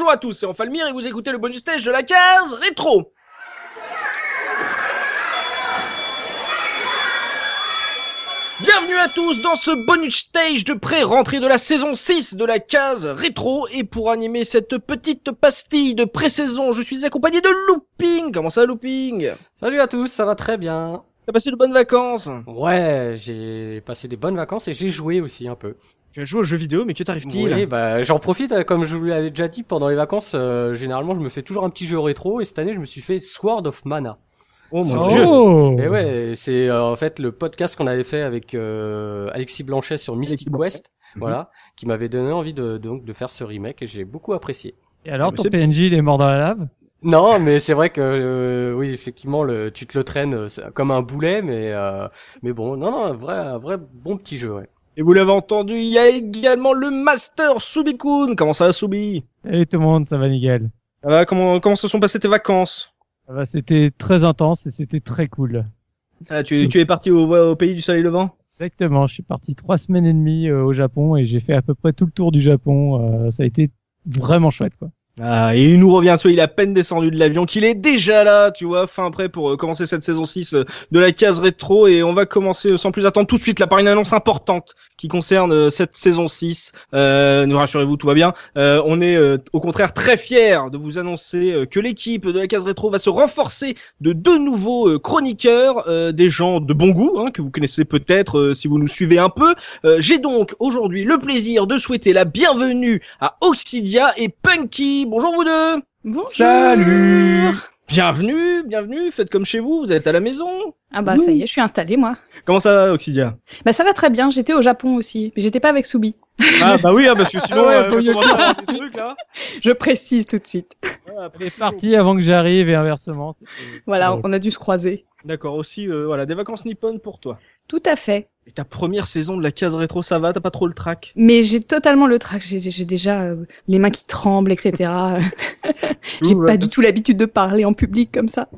Bonjour à tous, c'est Enfalmir et vous écoutez le bonus stage de la case rétro. Bienvenue à tous dans ce bonus stage de pré-rentrée de la saison 6 de la case rétro et pour animer cette petite pastille de pré-saison, je suis accompagné de Looping. Comment ça Looping? Salut à tous, ça va très bien. T'as passé de bonnes vacances? Ouais, j'ai passé des bonnes vacances et j'ai joué aussi un peu. Tu as joué aux jeux vidéo, mais que t'arrive-t-il Oui, bah j'en profite, euh, comme je vous l'avais déjà dit pendant les vacances, euh, généralement je me fais toujours un petit jeu rétro et cette année je me suis fait Sword of Mana. Oh mon Oh dieu Et ouais, c'est euh, en fait le podcast qu'on avait fait avec euh, Alexis Blanchet sur Mystic. Quest, voilà, qui m'avait donné envie de donc de faire ce remake et j'ai beaucoup apprécié. Et alors, Mais ton PNJ, il est mort dans la lave? Non, mais c'est vrai que euh, oui, effectivement, le, tu te le traînes euh, comme un boulet, mais euh, mais bon, non, non, un vrai, un vrai bon petit jeu, ouais. Et vous l'avez entendu, il y a également le Master Subikun. Comment ça va Subi? Salut tout le monde, ça va nickel. Ça va comment, comment se sont passées tes vacances? Ça va, c'était très intense et c'était très cool. ah, tu, tu es parti au, au pays du soleil levant? Exactement, je suis parti trois semaines et demie euh, au Japon et j'ai fait à peu près tout le tour du Japon. Euh, ça a été vraiment chouette, quoi. Ah, il nous revient, soit il a peine descendu de l'avion, qu'il est déjà là, tu vois, fin prêt pour euh, commencer cette saison 6 euh, de la case rétro. Et on va commencer sans plus attendre tout de suite là par une annonce importante qui concerne euh, cette saison 6. Euh, nous rassurez-vous, tout va bien. On est au contraire très fiers de vous annoncer que l'équipe de la case rétro va se renforcer de deux nouveaux chroniqueurs, des gens de bon goût, hein, que vous connaissez peut-être si vous nous suivez un peu. J'ai donc aujourd'hui le plaisir de souhaiter la bienvenue à Oxidia et Punky. Bonjour vous deux. Bonjour. Salut Bienvenue, bienvenue. Faites comme chez vous. Vous êtes à la maison. Ah bah ça y est, je suis installée moi. Comment ça va, Oxidia Bah ça va très bien, j'étais au Japon aussi, mais j'étais pas avec Subi. Ah bah oui, hein, parce que sinon, Ah ouais, euh, trucs, là Je précise tout de suite. Voilà, Il est parti avant que j'arrive et inversement. Voilà, Ouais. on a dû se croiser. D'accord, aussi, euh, voilà, des vacances nippones pour toi. Tout à fait. Et ta première saison de la case rétro, ça va T'as pas trop le track Mais j'ai totalement le trac, j'ai déjà euh, les mains qui tremblent, etc. j'ai pas du tout l'habitude de parler en public comme ça.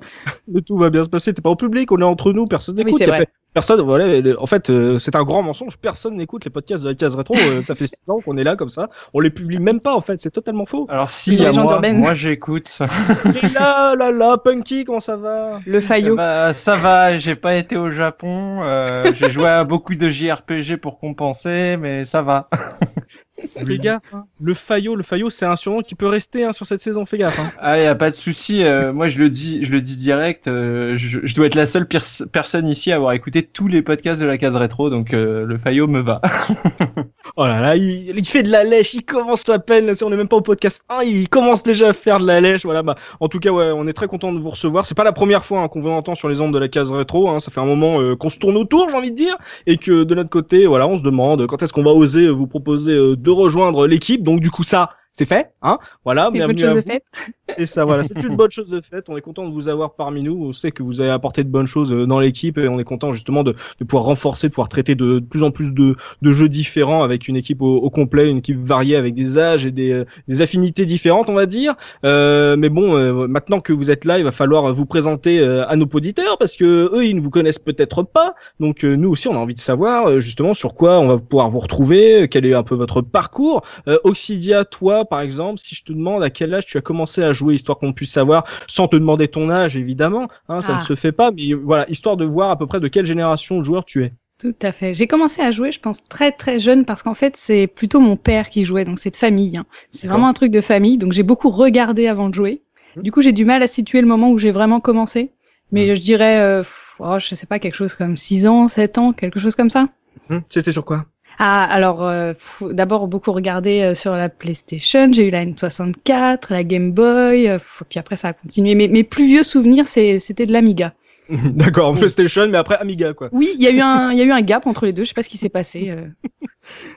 Mais tout va bien se passer. T'es pas en public, on est entre nous, personne Oui, n'écoute. pe- Personne, voilà. En fait, euh, c'est un grand mensonge. Personne n'écoute les podcasts de la case rétro. euh, ça fait six ans qu'on est là comme ça. On les publie même pas, en fait. C'est totalement faux. Alors si, y a moi, moi j'écoute. Et là, là, là, Punky, comment ça va? Le faillot. Bah, ça va, j'ai pas été au Japon, euh, j'ai joué à beaucoup de JRPG pour compenser, mais ça va. Fais gaffe. hein. Le faillot, le faillot, c'est un surnom qui peut rester hein, sur cette saison. Fais gaffe. Hein. Ah, y a pas de souci. euh, moi, je le dis, je le dis direct. euh, je, je dois être la seule pers- personne ici à avoir écouté tous les podcasts de la case rétro, donc euh, le Fayot me va. Oh là là, il, fait de la lèche, il commence à peine, on n'est même pas au podcast 1, il commence déjà à faire de la lèche, voilà, bah, en tout cas, ouais, on est très content de vous recevoir, c'est pas la première fois hein, qu'on vous entend sur les ondes de la case rétro, hein, ça fait un moment euh, qu'on se tourne autour, j'ai envie de dire, et que de notre côté, voilà, on se demande quand est-ce qu'on va oser vous proposer euh, de rejoindre l'équipe, donc du coup ça, c'est fait, hein, voilà, C'est une bonne chose de faite. C'est ça, voilà, c'est une bonne chose de fait. On est content de vous avoir parmi nous. On sait que vous avez apporté de bonnes choses euh, dans l'équipe et on est content justement de, de pouvoir renforcer, de pouvoir traiter de, de plus en plus de, de jeux différents avec une équipe au, au complet, une équipe variée avec des âges et des, euh, des affinités différentes, on va dire. Euh, mais bon, euh, maintenant que vous êtes là, il va falloir vous présenter à nos auditeurs parce que eux, ils ne vous connaissent peut-être pas. Donc nous aussi, on a envie de savoir justement sur quoi on va pouvoir vous retrouver, quel est un peu votre parcours. Euh, Oxidia, toi, par exemple, si je te demande à quel âge tu as commencé à jouer, histoire qu'on puisse savoir, sans te demander ton âge, évidemment, hein, ça Ah. ne se fait pas, mais voilà, histoire de voir à peu près de quelle génération de joueur tu es. Tout à fait. J'ai commencé à jouer, je pense, très très jeune parce qu'en fait, c'est plutôt mon père qui jouait, donc c'est de famille. hein. C'est vraiment un truc de famille, donc j'ai beaucoup regardé avant de jouer. Mhm. Du coup, j'ai du mal à situer le moment où j'ai vraiment commencé. Mais je dirais, euh, pff, oh, je sais pas, quelque chose comme 6 ans, 7 ans, quelque chose comme ça. Hum, C'était sur quoi? Ah, alors, euh, d'abord beaucoup regardé euh, sur la PlayStation, j'ai eu la N64, la Game Boy, euh, puis après ça a continué. Mais mes plus vieux souvenirs, c'était de l'Amiga. D'accord, PlayStation, mais après Amiga, quoi. Oui, il y a eu un, il y a eu un gap entre les deux. Je sais pas ce qui s'est passé. une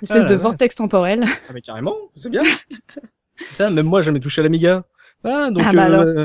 espèce Ah, de ouais. vortex temporel. Ah, mais carrément, c'est bien. ça, même moi, j'ai jamais touché à l'Amiga. Ah, donc, Ah, bah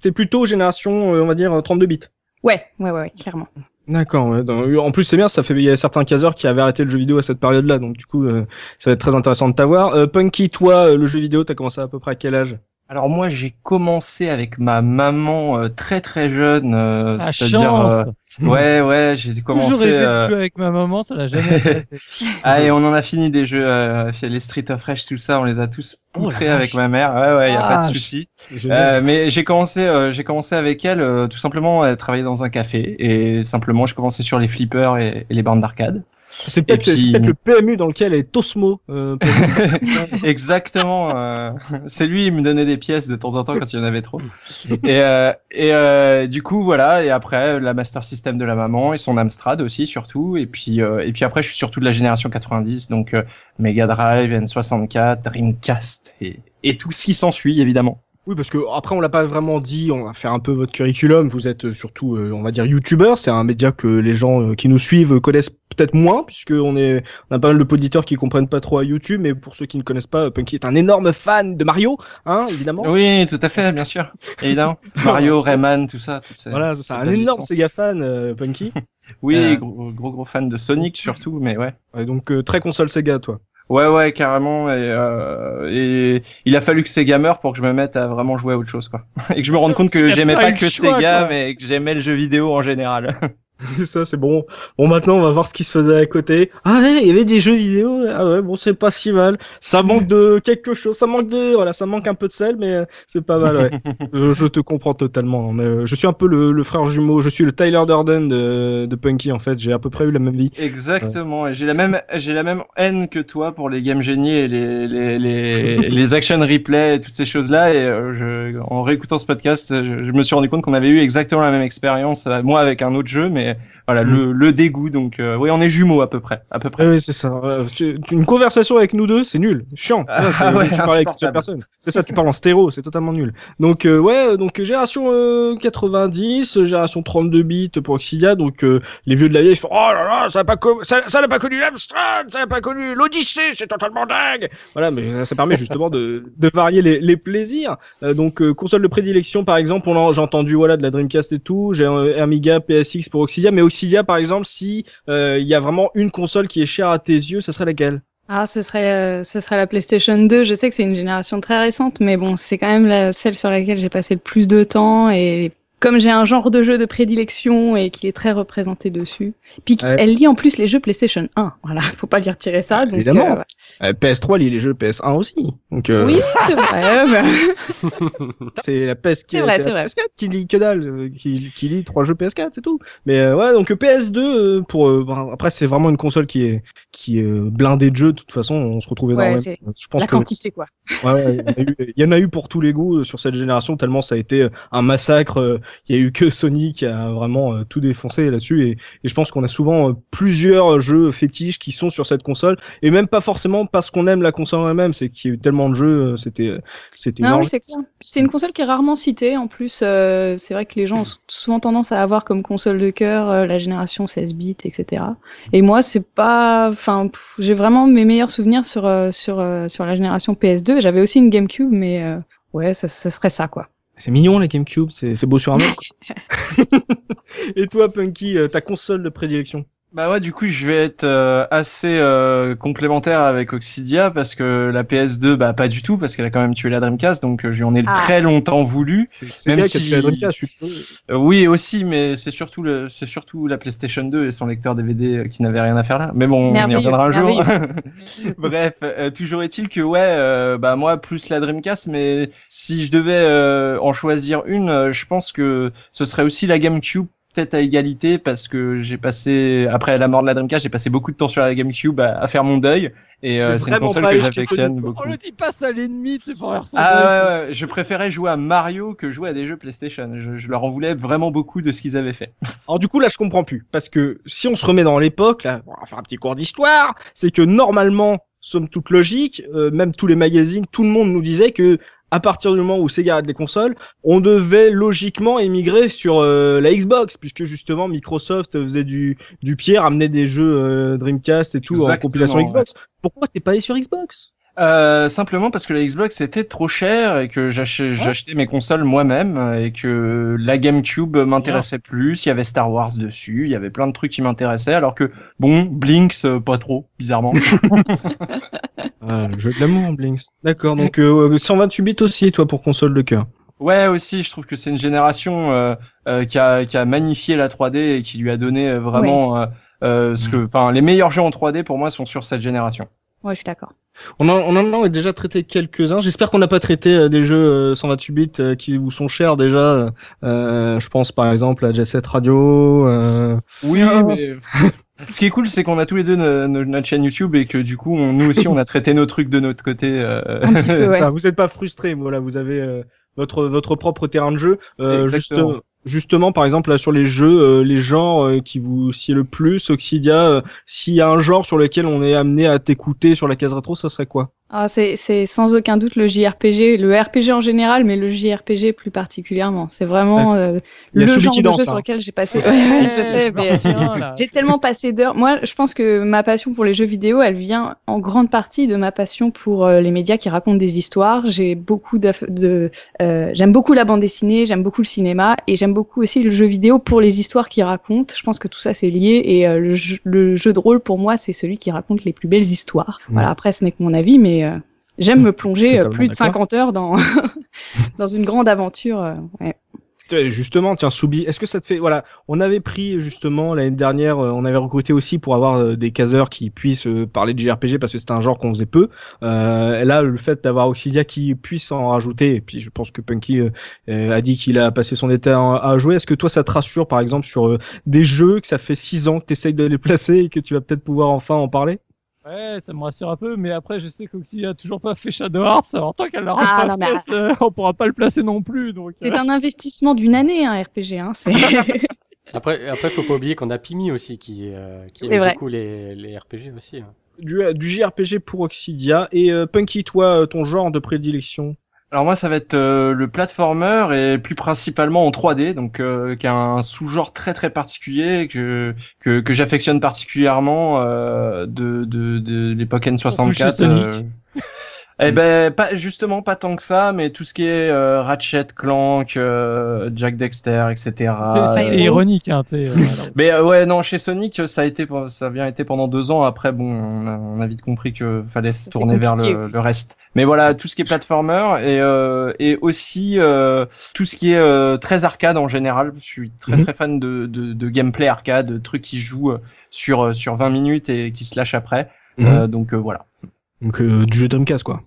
t'es plutôt génération, on va dire, 32 bits. Ouais, ouais, ouais, ouais, clairement. D'accord. ouais. En plus, c'est bien. Ça fait il y a certains caseurs qui avaient arrêté le jeu vidéo à cette période-là. Donc du coup, euh, ça va être très intéressant de t'avoir. Euh, Punky, toi, euh, le jeu vidéo, t'as commencé à peu près à quel âge? Alors moi j'ai commencé avec ma maman euh, très très jeune, euh, La c'est-à-dire euh, ouais ouais j'ai Toujours commencé. rêvé de euh, jouer avec ma maman, ça l'a jamais intéressé. Ah et on en a fini des jeux, euh, les Street of Rage tout ça, on les a tous Oh poutrés avec ma mère. Ouais ouais y a Ah, pas de souci. Génial. Euh, mais j'ai commencé euh, j'ai commencé avec elle euh, tout simplement à travailler dans un café et simplement je commençais sur les flippers et, et les bornes d'arcade. C'est peut-être puis- le PMU dans lequel est Tosmo. euh, Exactement. euh, c'est lui, il me donnait des pièces de temps en temps quand il y en avait trop. Et, euh, et du coup, voilà. Et après, la Master System de la maman et son Amstrad aussi, surtout. Et puis, et puis après, je suis surtout de la génération 90, donc Mega Drive, N64, Dreamcast et, et tout ce qui s'ensuit, évidemment. Oui, parce que après on l'a pas vraiment dit, on va faire un peu votre curriculum. Vous êtes euh, surtout, euh, on va dire, youtubeur. C'est un média que les gens euh, qui nous suivent connaissent peut-être moins, puisque on est, on a pas mal de auditeurs qui comprennent pas trop à YouTube. Mais pour ceux qui ne connaissent pas, Punky est un énorme fan de Mario, hein, évidemment. Oui, tout à fait, bien sûr, évidemment. Mario, Rayman, tout ça. ces- Voilà, c'est ces un énorme. Sega fan, euh, Punky. Oui, Euh, gros, gros gros fan de Sonic surtout, mais ouais. Ouais, donc euh, très console Sega, toi. Ouais, ouais, carrément. Et, euh, et il a fallu que Sega meure pour que je me mette à vraiment jouer à autre chose, quoi. Et que je me rende compte que j'aimais pas que choix, Sega, quoi. mais que j'aimais le jeu vidéo en général. C'est ça, c'est bon. Bon, maintenant, on va voir ce qui se faisait à côté. Ah ouais, il y avait des jeux vidéo. Ah ouais, bon, c'est pas si mal. Ça manque de quelque chose. Ça manque de, voilà, ça manque un peu de sel, mais euh, c'est pas mal, ouais. Euh, je te comprends totalement. Mais euh, je suis un peu le, le frère jumeau. Je suis le Tyler Durden de, de Punky, en fait. J'ai à peu près eu la même vie. Exactement. Et j'ai la même, j'ai la même haine que toi pour les game génies et les, les, les, les action replay et toutes ces choses-là. Et je, en réécoutant ce podcast, je, je me suis rendu compte qu'on avait eu exactement la même expérience, moi avec un autre jeu, mais voilà, Mm. le, le dégoût. Donc, euh, oui, on est jumeaux à peu près, à peu près. Oui, c'est ça. Euh, Une conversation avec nous deux, c'est nul, chiant. Ah, ouais, tu parles avec une personne. C'est ça, tu parles en stéréo, c'est totalement nul. Donc euh, ouais, donc génération euh, 90, euh, génération 32 bits pour Oxidia. Donc les vieux de la vieille ils font oh là là, ça n'a pas co- ça, ça n'a pas connu l'Amstrad, ça n'a pas connu l'Odyssée, c'est totalement dingue. Voilà, mais ça, ça permet justement de, de varier les, les plaisirs. Donc console de prédilection par exemple, on a- j'ai entendu voilà de la Dreamcast et tout, j'ai un Amiga, PSX pour Oxidia, mais Oxidia par exemple, si euh, il y a vraiment une console qui est chère à tes yeux, ça serait laquelle? Ah, ce serait, euh, ce serait la PlayStation 2. Je sais que c'est une génération très récente, mais bon, c'est quand même celle sur laquelle j'ai passé le plus de temps et comme j'ai un genre de jeu de prédilection et qu'il est très représenté dessus. Puis Ouais. elle lit en plus les jeux PlayStation 1. Voilà, faut pas lui retirer ça. Donc, Évidemment. euh, Euh, PS3 lit les jeux PS1 aussi. Donc euh, Oui, c'est vrai. c'est la PS qui C'est vrai, la c'est vrai. PS4 qui lit que dalle, qui, qui lit trois jeux PS4, c'est tout. Mais euh, ouais, donc euh, PS2 euh, pour euh, bon, après c'est vraiment une console qui est qui est blindée de jeux. De toute façon, on se retrouve Ouais, énormément. c'est Je pense la que quantité, quoi. Ouais, ouais, il, y en a eu, il y en a eu pour tous les goûts sur cette génération, tellement ça a été un massacre. Il y a eu que Sony qui a vraiment euh, tout défoncé là-dessus. Et, et je pense qu'on a souvent euh, plusieurs jeux fétiches qui sont sur cette console. Et même pas forcément parce qu'on aime la console elle-même, c'est qu'il y a eu tellement de jeux, euh, c'était c'était Non, oui, c'est clair. C'est une console qui est rarement citée. En plus, euh, c'est vrai que les gens ont souvent tendance à avoir comme console de cœur euh, la génération 16 bits, etc. Et moi, c'est pas. Enfin, j'ai vraiment mes meilleurs souvenirs sur sur sur la génération PS2. J'avais aussi une GameCube, mais euh, ouais, ça, ça serait ça, quoi. C'est mignon la GameCube, c'est beau sur un mec. et toi, Punky, euh, ta console de prédilection? Bah ouais, du coup, je vais être euh, assez euh, complémentaire avec Oxidia parce que la PS2, bah pas du tout parce qu'elle a quand même tué la Dreamcast, donc euh, je lui en ai Ah. très longtemps voulu. C'est Même bien qui a si- tué la Dreamcast, je suis Euh, oui, aussi, mais c'est surtout le, c'est surtout la PlayStation 2 et son lecteur DVD euh, qui n'avait rien à faire là. Mais bon, on y reviendra un jour. Bref, euh, toujours est-il que ouais, euh, bah moi plus la Dreamcast, mais si je devais euh, en choisir une, euh, je pense que ce serait aussi la GameCube peut-être à égalité parce que j'ai passé après la mort de la Dreamcast, j'ai passé beaucoup de temps sur la GameCube à, à faire mon deuil et euh, C'est une console que j'affectionne beaucoup. On le dit pas ça à l'ennemi, c'est pour faire son Ah deuil. ouais, ouais, je préférais jouer à Mario que jouer à des jeux PlayStation. Je, je leur en voulais vraiment beaucoup de ce qu'ils avaient fait. Alors du coup là je comprends plus parce que si on se remet dans l'époque là, on va faire un petit cours d'histoire, c'est que normalement, somme toute logique, euh, même tous les magazines, tout le monde nous disait que à partir du moment où Sega a des consoles, on devait logiquement émigrer sur euh, la Xbox puisque justement Microsoft faisait du du pied, ramenait des jeux euh, Dreamcast et tout en compilation ouais. Xbox. Pourquoi t'es pas allé sur Xbox? Euh, simplement parce que la Xbox était trop chère et que j'ach- j'achetais mes consoles moi-même et que la GameCube m'intéressait plus. Il y avait Star Wars dessus, il y avait plein de trucs qui m'intéressaient, alors que bon, Blinks euh, pas trop, bizarrement. Ah, le jeu de l'amour, Blinks. D'accord, donc euh, 128 bits aussi, toi, pour console de cœur. ouais, aussi, je trouve que c'est une génération euh, euh, qui, a, qui a magnifié la 3D et qui lui a donné euh, vraiment euh, euh, ce que, enfin, les meilleurs jeux en 3D pour moi sont sur cette génération. Ouais, je suis d'accord. On en, on en a déjà traité quelques-uns. J'espère qu'on n'a pas traité euh, des jeux euh, 128 bits euh, qui vous sont chers déjà. Euh, je pense par exemple à Jet Set Radio. euh, Oui, mais ce qui est cool, c'est qu'on a tous les deux no- no- notre chaîne YouTube et que du coup, on- nous aussi, on a traité nos trucs de notre côté. euh, Un petit peu, ouais. Ça, vous n'êtes pas frustré, voilà, vous avez euh, votre votre propre terrain de jeu. Euh, juste, Exactement. Justement, par exemple, là sur les jeux, euh, les genres euh, qui vous sied le plus, Oxidia, euh, s'il y a un genre sur lequel on est amené à t'écouter sur la case rétro, ça serait quoi? Ah, c'est c'est sans aucun doute le JRPG, le RPG en général, mais le JRPG plus particulièrement. C'est vraiment euh, le genre de danse, jeu sur lequel j'ai passé. Ouais, ouais, je sais, mais Tiens, là. j'ai tellement passé d'heures. Moi, je pense que ma passion pour les jeux vidéo, elle vient en grande partie de ma passion pour euh, les médias qui racontent des histoires. J'ai beaucoup d'aff- de, euh, j'aime beaucoup la bande dessinée, j'aime beaucoup le cinéma et j'aime beaucoup aussi le jeu vidéo pour les histoires qu'il raconte. Je pense que tout ça c'est lié et euh, le, jeu, le jeu de rôle pour moi c'est celui qui raconte les plus belles histoires. Voilà, après ce n'est que mon avis, mais euh, j'aime me plonger euh, plus de d'accord. 50 heures dans dans une grande aventure. ouais. Euh, Justement, tiens, Soubi, est-ce que ça te fait, voilà, on avait pris justement l'année dernière, euh, on avait recruté aussi pour avoir euh, des caseurs qui puissent parler de JRPG parce que c'était un genre qu'on faisait peu. Euh, là, le fait d'avoir Oxidia qui puisse en rajouter, et puis je pense que Punky a dit qu'il a passé son été à, jouer. Est-ce que toi, ça te rassure, par exemple, sur des jeux que ça fait six ans que tu essayes de les placer et que tu vas peut-être pouvoir enfin en parler? Ouais, ça me rassure un peu, mais après, je sais qu'Oxy a toujours pas fait Shadow Hearts, alors tant qu'elle l'aura Ah, pas non, mais fait, ça, on pourra pas le placer non plus, donc. C'est euh, un investissement d'une année, un RPG. Hein, c'est Après, après, faut pas oublier qu'on a Pimi aussi qui, euh, qui aime vrai. beaucoup les, les RPG aussi. hein. du, du JRPG pour Oxidia. Et euh, Punky, toi, euh, ton genre de prédilection? Alors moi, ça va être euh, le platformer et plus principalement en 3D, donc euh, qui a un sous-genre très très particulier que que, que j'affectionne particulièrement euh, de de, de l'époque N64. Eh ben, pas justement pas tant que ça, mais tout ce qui est euh, Ratchet, Clank, euh, Jack Dexter, etc. C'est Euh, c'était ironique, hein, tu sais. euh, mais euh, ouais, non, chez Sonic, ça a été, ça a bien été pendant deux ans. Après, bon, on a, on a vite compris que fallait se tourner vers le, le reste. Mais voilà, tout ce qui est platformer et euh, et aussi euh, tout ce qui est euh, très arcade en général. Je suis très Mhm. très fan de, de, de gameplay arcade, de trucs qui jouent sur sur 20 minutes et qui se lâchent après. Euh, donc euh, voilà. Donc euh, du jeu Dreamcast, quoi.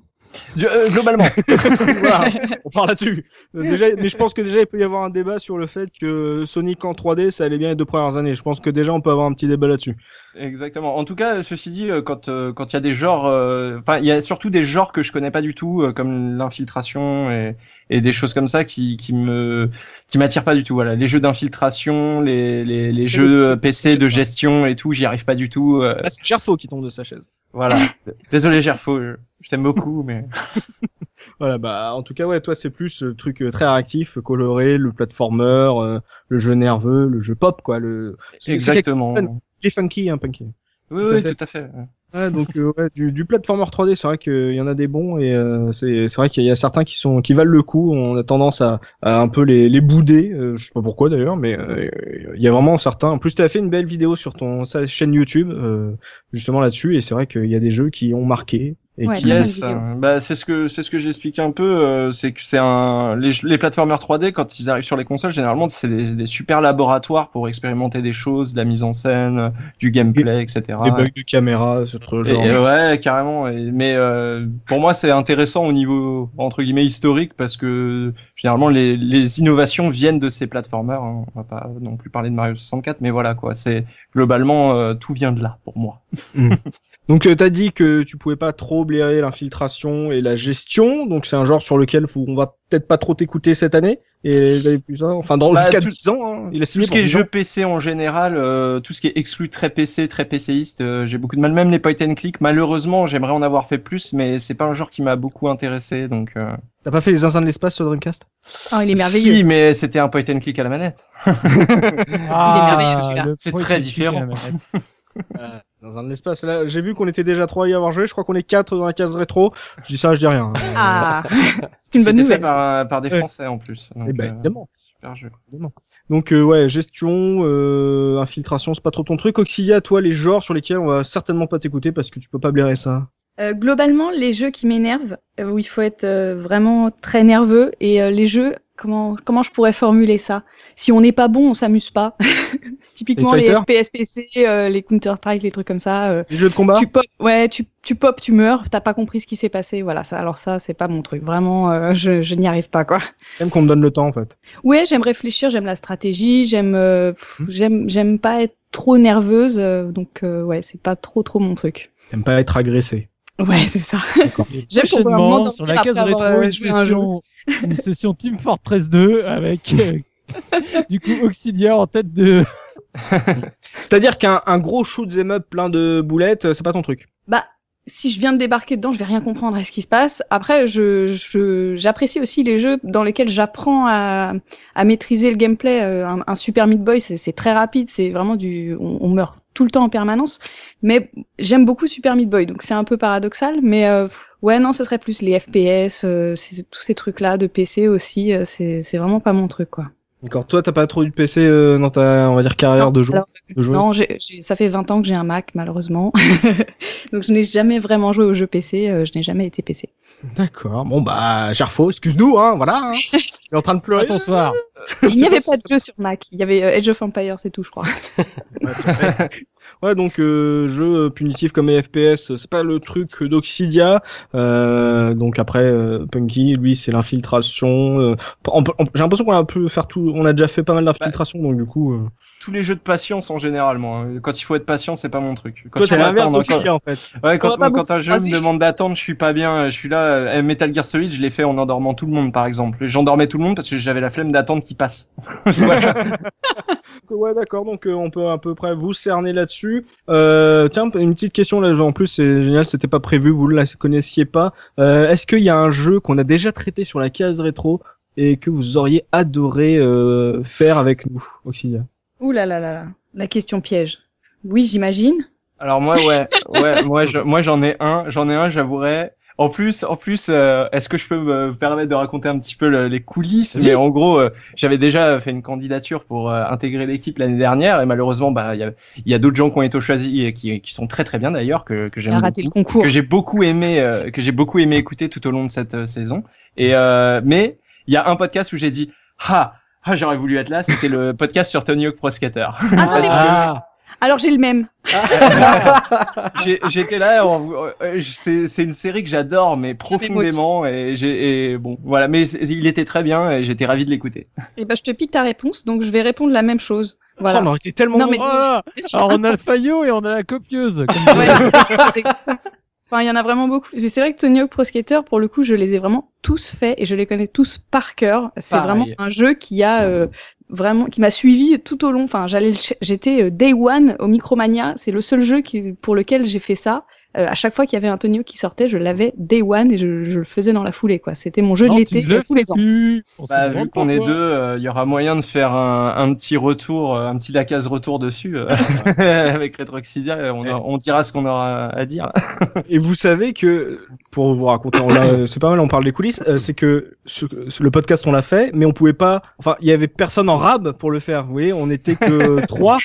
Euh, globalement. voilà, on part là-dessus. Déjà, mais je pense que déjà il peut y avoir un débat sur le fait que Sonic en 3D ça allait bien les deux premières années. Je pense que déjà on peut avoir un petit débat là-dessus. Exactement. En tout cas, ceci dit, euh, quand euh, quand il y a des genres, euh, enfin, il y a surtout des genres que je connais pas du tout, comme l'infiltration et et des choses comme ça qui qui me qui m'attirent pas du tout. Voilà, les jeux d'infiltration, les les les jeux PC de gestion et tout, j'y arrive pas du tout. euh, Là, c'est Gerfo qui tombe de sa chaise. Voilà. Désolé Gerfo, je, je t'aime beaucoup, mais Voilà, bah en tout cas ouais, toi c'est plus le truc euh, très réactif, coloré, le platformer, euh, le jeu nerveux, le jeu pop quoi. Le exactement. Il est funky, hein, Punky. Oui, Tout oui, tout à fait. Ouais, donc euh, du, du platformer 3D, c'est vrai qu'il y en a des bons et euh, c'est vrai qu'il y a certains qui sont qui valent le coup. On a tendance à, un peu les, les bouder, euh, je sais pas pourquoi d'ailleurs, mais euh, il y a vraiment certains. En plus, tu fait une belle vidéo sur ton sa chaîne YouTube euh, justement là-dessus et c'est vrai qu'il y a des jeux qui ont marqué et Ouais, qui vidéo. euh, bah c'est ce que c'est ce que j'explique un peu, euh, c'est que c'est un les les platformers 3D quand ils arrivent sur les consoles généralement c'est des, des super laboratoires pour expérimenter des choses, de la mise en scène, du gameplay, etc. des bugs de caméra, ce truc Et- genre. et ouais, carrément. et- mais euh, pour moi, c'est intéressant au niveau entre guillemets historique parce que généralement les, les innovations viennent de ces platformers. hein. On va pas non plus parler de Mario 64, mais voilà quoi. C'est globalement euh, tout vient de là pour moi. Donc euh, t'as dit que tu pouvais pas trop blairer l'infiltration et la gestion, donc c'est un genre sur lequel faut- on va peut-être pas trop t'écouter cette année et d'aller plus ça, enfin dans Bah, jusqu'à tout- 10 ans. Hein. Il a Tout ce qui est pour 10 jeux ans. PC en général, euh, tout ce qui est exclu très PC, très PCiste, euh, j'ai beaucoup de mal. Même les point and click, malheureusement, j'aimerais en avoir fait plus, mais c'est pas un genre qui m'a beaucoup intéressé. Donc, euh... T'as pas fait les zinzins de l'espace sur Dreamcast? Oh, il est merveilleux. si, mais c'était un point and click à la manette. Ah, merveilleux, celui-là. le C'est très différent. Dans un espace, là, j'ai vu qu'on était déjà trois à y avoir joué. Je crois qu'on est quatre dans la case rétro. Je dis ça, je dis rien. Ah, c'est une bonne C'était fait nouvelle. par, par des Ouais. Français en plus. Donc, Eh ben, euh, évidemment. super jeu. Donc euh, ouais, gestion, euh, infiltration, c'est pas trop ton truc. Auxilia, toi, les genres sur lesquels on va certainement pas t'écouter parce que tu peux pas blairer ça. Euh, globalement, les jeux qui m'énervent, euh, où il faut être euh, vraiment très nerveux, et euh, les jeux, comment comment je pourrais formuler ça? Si on n'est pas bon, on s'amuse pas. Typiquement Les les, FPS PC, euh, les Counter Strike, les trucs comme ça. euh, Les jeux de combat. tu pop, ouais, tu tu pop, tu meurs, t'as pas compris ce qui s'est passé, voilà. Ça, alors ça, c'est pas mon truc. Vraiment, euh, je je n'y arrive pas quoi. J'aime qu'on me donne le temps en fait. Ouais, j'aime réfléchir, j'aime la stratégie, j'aime euh, Mhm. j'aime j'aime pas être trop nerveuse, euh, donc euh, ouais, c'est pas trop trop mon truc. T'aimes pas être agressé. Ouais, c'est ça. J'aime pouvoir m'endormir sur la après case avoir, rétro, une session, une session Team Fortress 2 avec euh, du coup Auxilia en tête de. C'est-à-dire qu'un un gros shoot 'em up plein de boulettes, euh, c'est pas ton truc. Bah, si je viens de débarquer dedans, je vais rien comprendre à ce qui se passe. Après, je je- j'apprécie aussi les jeux dans lesquels j'apprends à, à maîtriser le gameplay. Euh, Un, un Super Meat Boy, c'est c'est très rapide, c'est vraiment du, on, on meurt tout le temps en permanence. Mais j'aime beaucoup Super Meat Boy, donc c'est un peu paradoxal. Mais euh, ouais, non, ce serait plus les FPS, euh, tous ces trucs-là de PC aussi. euh, c'est vraiment pas mon truc, quoi. D'accord. Toi, t'as pas trop eu de PC dans ta, on va dire, carrière Non, de joueur. alors, de joueuse? Non, ça fait 20 ans que j'ai un Mac, malheureusement. donc je n'ai jamais vraiment joué aux jeux PC, je n'ai jamais été PC. D'accord. Bon bah, Gerfo, excuse-nous, hein, voilà. Hein. Il est en train de pleurer. Ton soir. Il n'y avait pas de jeu sur Mac, il y avait euh, Age of Empires, c'est tout, je crois. Ouais, donc euh, jeu punitif comme les FPS, c'est pas le truc d'Oxidia. Euh, donc après, euh, Punky, lui, c'est l'infiltration. euh, J'ai l'impression qu'on a pu faire tout, on a déjà fait pas mal d'infiltration, donc du coup. euh, Tous les jeux de patience en généralement. hein. Quand il faut être patient, c'est pas mon truc. Quand Toi, il t'es faut l'inverse attendre, quand- d'Oxidia en fait. Ouais, quand, quand beaucoup un jeu me demande d'attendre, je suis pas bien, je suis là. euh, Metal Gear Solid, je l'ai fait en endormant tout le monde, par exemple. J'endormais tout le monde parce que j'avais la flemme d'attendre qu'il passe. Ouais, d'accord. Donc euh, on peut à peu près vous cerner là-dessus. Euh, tiens, une petite question là. En plus, c'est génial. C'était pas prévu. Vous ne la connaissiez pas. Euh, Est-ce qu'il y a un jeu qu'on a déjà traité sur la case rétro et que vous auriez adoré euh, faire avec nous, Oxidia Ouh là là là là, la question piège. Oui, j'imagine. Alors moi, ouais, ouais, moi, je- moi j'en ai un, j'en ai un, j'avouerai. En plus, en plus, euh, est-ce que je peux me permettre de raconter un petit peu le- les coulisses? Mais en gros, euh, j'avais déjà fait une candidature pour euh, intégrer l'équipe l'année dernière, et malheureusement, bah, il y a, il y a d'autres gens qui ont été choisis et qui, qui sont très très bien d'ailleurs, que, que le beaucoup, concours. que j'ai beaucoup aimé, euh, que j'ai beaucoup aimé écouter tout au long de cette saison. Et euh, mais il y a un podcast où j'ai dit, ah, ah j'aurais voulu être là, c'était le podcast sur Tony Hawk Pro Skater. Ah, alors j'ai le même. J'étais là, euh, c'est c'est une série que j'adore, mais profondément, et bon, voilà, mais c'est- il était très bien et j'étais ravi de l'écouter. Et ben je te pique ta réponse, donc je vais répondre la même chose. Voilà. Oh, on était tellement Non, mais-. Alors on a le faillot et on a la copieuse. comme Ouais. Enfin, il y en a vraiment beaucoup. Mais c'est vrai que Tony Hawk Pro Skater, pour le coup, je les ai vraiment tous faits et je les connais tous par cœur. C'est vraiment un jeu qui a euh, vraiment, qui m'a suivi tout au long. Enfin, j'allais, j'étais euh, day one au Micromania. C'est le seul jeu qui, pour lequel j'ai fait ça. Euh, à chaque fois qu'il y avait un Hawk qui sortait, je l'avais day one et je, je le faisais dans la foulée. Quoi. C'était mon jeu Non, de l'été le euh, tous les ans. plus. On se Bah, vu qu'on est deux, euh, il y aura moyen de faire un, un petit retour, euh, un petit Lacase retour dessus euh, avec Retroxidia. euh, On, on dira ce qu'on aura à dire. Et vous savez que, pour vous raconter, c'est pas mal, on parle des coulisses, euh, c'est que ce- ce- le podcast on l'a fait, mais on pouvait pas, enfin, il y avait personne en rab pour le faire, vous voyez, on était que trois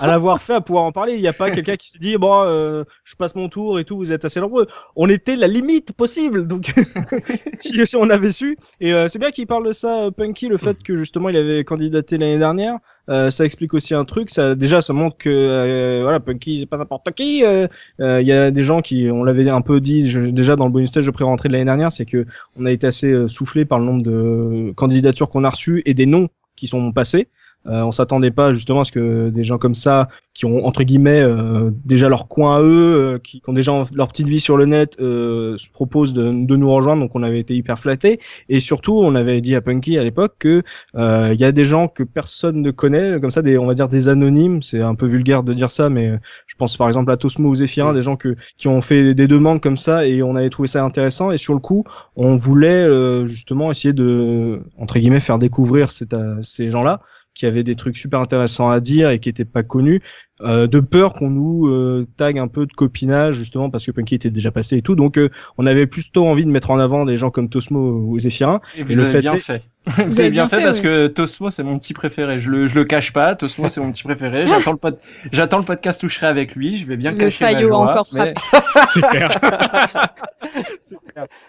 à l'avoir fait, à pouvoir en parler. Il n'y a pas quelqu'un qui s'est dit, bon, euh, je passe mon tour et tout, vous êtes assez nombreux. On était la limite possible, donc si, on avait su. Et euh, c'est bien qu'il parle de ça, euh, Punky, le fait que justement il avait candidaté l'année dernière. Euh, ça explique aussi un truc. Ça, déjà, ça montre que euh, voilà, Punky, c'est pas n'importe qui. Il y a des gens qui, on l'avait un peu dit déjà dans le bonus stage de pré-rentrée de l'année dernière, c'est que on a été assez soufflé par le nombre de candidatures qu'on a reçues et des noms qui sont passés. Euh, on s'attendait pas justement à ce que des gens comme ça, qui ont entre guillemets euh, déjà leur coin à eux, euh, qui, qui ont déjà leur petite vie sur le net, euh, se proposent de, de nous rejoindre. Donc on avait été hyper flattés. Et surtout, on avait dit à Punky à l'époque que euh, il y a des gens que personne ne connaît, comme ça, des, on va dire des anonymes. C'est un peu vulgaire de dire ça, mais euh, je pense par exemple à Tosmo ou Zéphirin, des gens que, qui ont fait des demandes comme ça et on avait trouvé ça intéressant. Et sur le coup, on voulait justement essayer de, entre guillemets, faire découvrir ces gens-là qui avait des trucs super intéressants à dire et qui étaient pas connus, euh, de peur qu'on nous euh, tague un peu de copinage justement parce que Punky était déjà passé et tout. Donc euh, on avait plutôt envie de mettre en avant des gens comme Tosmo ou Zéphirin. Et vous le avez fait bien est- fait. Vous, avez bien fait, parce que Tosmo c'est mon petit préféré. Je le, je le cache pas. Tosmo c'est mon petit préféré. J'attends le pod... j'attends le podcast où je serai avec lui. Je vais bien Le cacher ma joie. encore mais- C'est clair.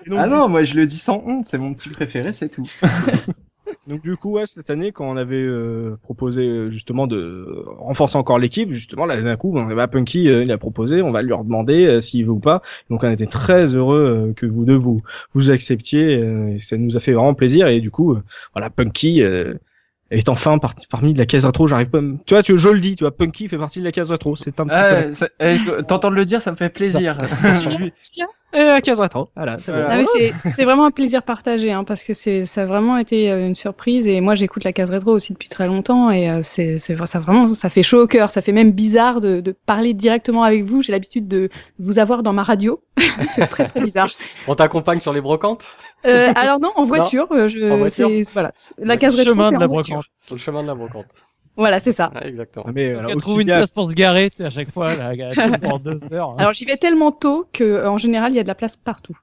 Donc, Ah non, moi je le dis sans honte. C'est mon petit préféré, c'est tout. Donc du coup, ouais, cette année, quand on avait euh, proposé euh, justement de renforcer encore l'équipe, justement, là d'un coup, on avait Punky, euh, il a proposé, on va lui redemander euh, s'il veut ou pas. Donc on était très heureux euh, que vous deux vous vous acceptiez, euh, et ça nous a fait vraiment plaisir. Et du coup, euh, voilà, Punky euh, est enfin parti parmi de la case rétro. J'arrive pas, tu vois, tu, je le dis, tu vois, Punky fait partie de la case rétro. C'est un Ah, peu. eh, T'entends le dire, ça me fait plaisir. Et la case rétro, voilà. c'est bon. Voilà. Ah, c'est vraiment un plaisir partagé, hein, parce que c'est ça a vraiment été euh, une surprise. Et moi, j'écoute la case rétro aussi depuis très longtemps, et euh, c'est c'est ça vraiment ça fait chaud au cœur. Ça fait même bizarre de, de parler directement avec vous. J'ai l'habitude de vous avoir dans ma radio. c'est très très bizarre. On t'accompagne sur les brocantes? Euh, alors non, en voiture. euh, je, En voiture? voilà, la case rétro, chemin c'est de la brocante. sur le chemin de la brocante. Voilà, c'est ça. Ouais, exactement. Ah, Mais voilà, On trouve une place pour se garer tu sais, à chaque fois, là, pendant deux heures. hein. Alors j'y vais tellement tôt que euh, en général, il y a de la place partout.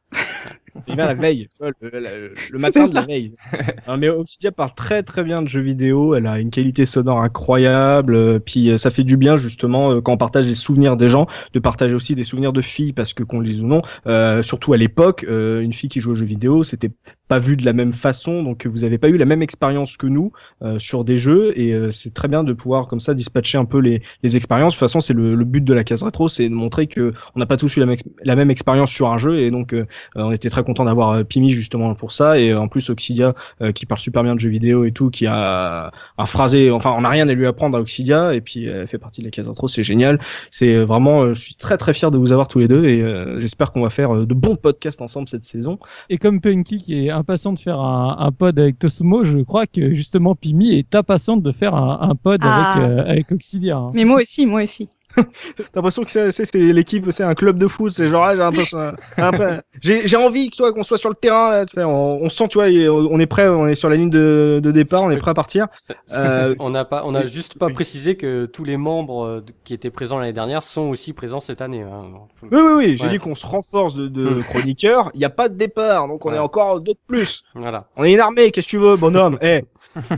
Il vient la veille, le, le- le matin de la veille. Non, mais Obsidia parle très très bien de jeux vidéo, elle a une qualité sonore incroyable, euh, puis euh, ça fait du bien justement euh, quand on partage des souvenirs des gens, de partager aussi des souvenirs de filles, parce que qu'on le dise ou non, euh, surtout à l'époque, euh, une fille qui joue aux jeux vidéo, c'était pas vu de la même façon, donc vous avez pas eu la même expérience que nous euh, sur des jeux, et euh, c'est très bien de pouvoir comme ça dispatcher un peu les, les expériences. De toute façon, c'est le, le but de la case rétro, c'est de montrer que on n'a pas tous eu la, la même expérience sur un jeu, et donc euh, euh, on était très content d'avoir euh, Pimi justement pour ça et euh, en plus Oxidia qui parle super bien de jeux vidéo et tout qui a un phrasé enfin on n'a rien à lui apprendre à Oxidia et puis elle fait partie de la case intro c'est génial c'est vraiment je suis très très fier de vous avoir tous les deux et j'espère qu'on va faire de bons podcasts ensemble cette saison Et comme Punky qui est impatient de faire un, un pod avec Tosmo, je crois que justement Pimi est impatiente de faire un, un pod Ah. avec, euh, avec Oxidia. hein. Mais moi aussi, moi aussi. T'as l'impression que c'est, c'est, c'est l'équipe, c'est un club de foot, c'est genre, ah, j'ai peu- j'ai, j'ai envie que toi, qu'on soit sur le terrain, on, on sent, tu vois, on est prêt, on est sur la ligne de, de départ, on est prêt à partir. Euh, on n'a pas, on a juste pas précisé que tous les membres euh, qui étaient présents l'année dernière sont aussi présents cette année. hein. Oui, oui, oui, j'ai dit qu'on se renforce de, de Hmm. chroniqueurs, il n'y a pas de départ, donc on Ouais. est encore deux de plus. Voilà. On est une armée, qu'est-ce que tu veux, bonhomme? Eh,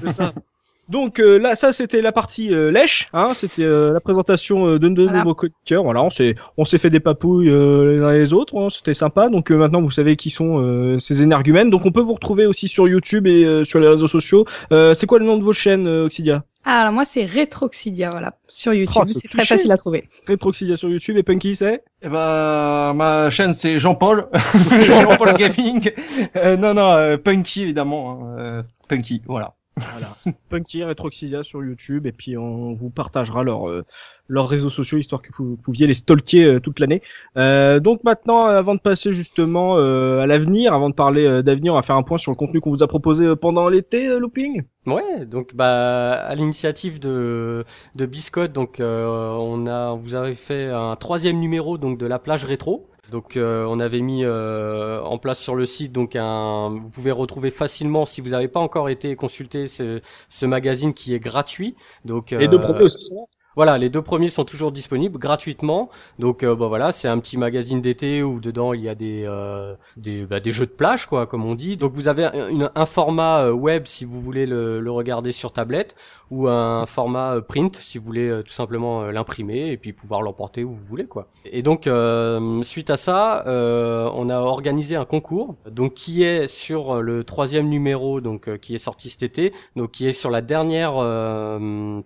c'est ça. Donc euh, là, ça c'était la partie euh, lèche, hein, c'était euh, la présentation euh, de, de Voilà. nouveaux chroniqueurs. Voilà, on s'est on s'est fait des papouilles euh, les uns et les autres, hein, c'était sympa. Donc euh, maintenant vous savez qui sont euh, ces énergumènes. Donc on peut vous retrouver aussi sur YouTube et euh, sur les réseaux sociaux. Euh, c'est quoi le nom de vos chaînes, euh, Oxidia Ah, alors moi, c'est Retroxidia, voilà, sur YouTube. Oh, c'est c'est très facile à trouver. Retroxidia sur YouTube et Punky c'est? Eh ben, ma chaîne c'est Jean-Paul, Jean-Paul Gaming. Euh, non, non, euh, Punky évidemment. hein, euh, Punky, voilà. Voilà. Punky, Retroxidia sur YouTube et puis on vous partagera leurs euh, leurs réseaux sociaux histoire que vous pouviez les stalker euh, toute l'année. Euh, donc maintenant, avant de passer justement euh, à l'avenir, avant de parler euh, d'avenir, on va faire un point sur le contenu qu'on vous a proposé euh, pendant l'été, euh, Looping. Ouais, donc bah à l'initiative de de Biscotte, donc euh, on a vous avez fait un troisième numéro donc de la plage rétro. Donc euh, on avait mis euh, en place sur le site donc un vous pouvez retrouver facilement si vous n'avez pas encore été consulter ce, ce magazine qui est gratuit. Donc Les deux euh, aussi. Voilà, les deux premiers sont toujours disponibles gratuitement. Donc euh, bon voilà, c'est un petit magazine d'été où dedans il y a des euh, des, bah, des jeux de plage quoi, comme on dit. Donc vous avez un, une- un format euh, web si vous voulez le, le regarder sur tablette ou un format euh, print si vous voulez euh, tout simplement l'imprimer et puis pouvoir l'emporter où vous voulez quoi. Et donc euh, suite à ça, on a organisé un concours donc qui est sur le troisième numéro donc qui est sorti cet été donc qui est sur la dernière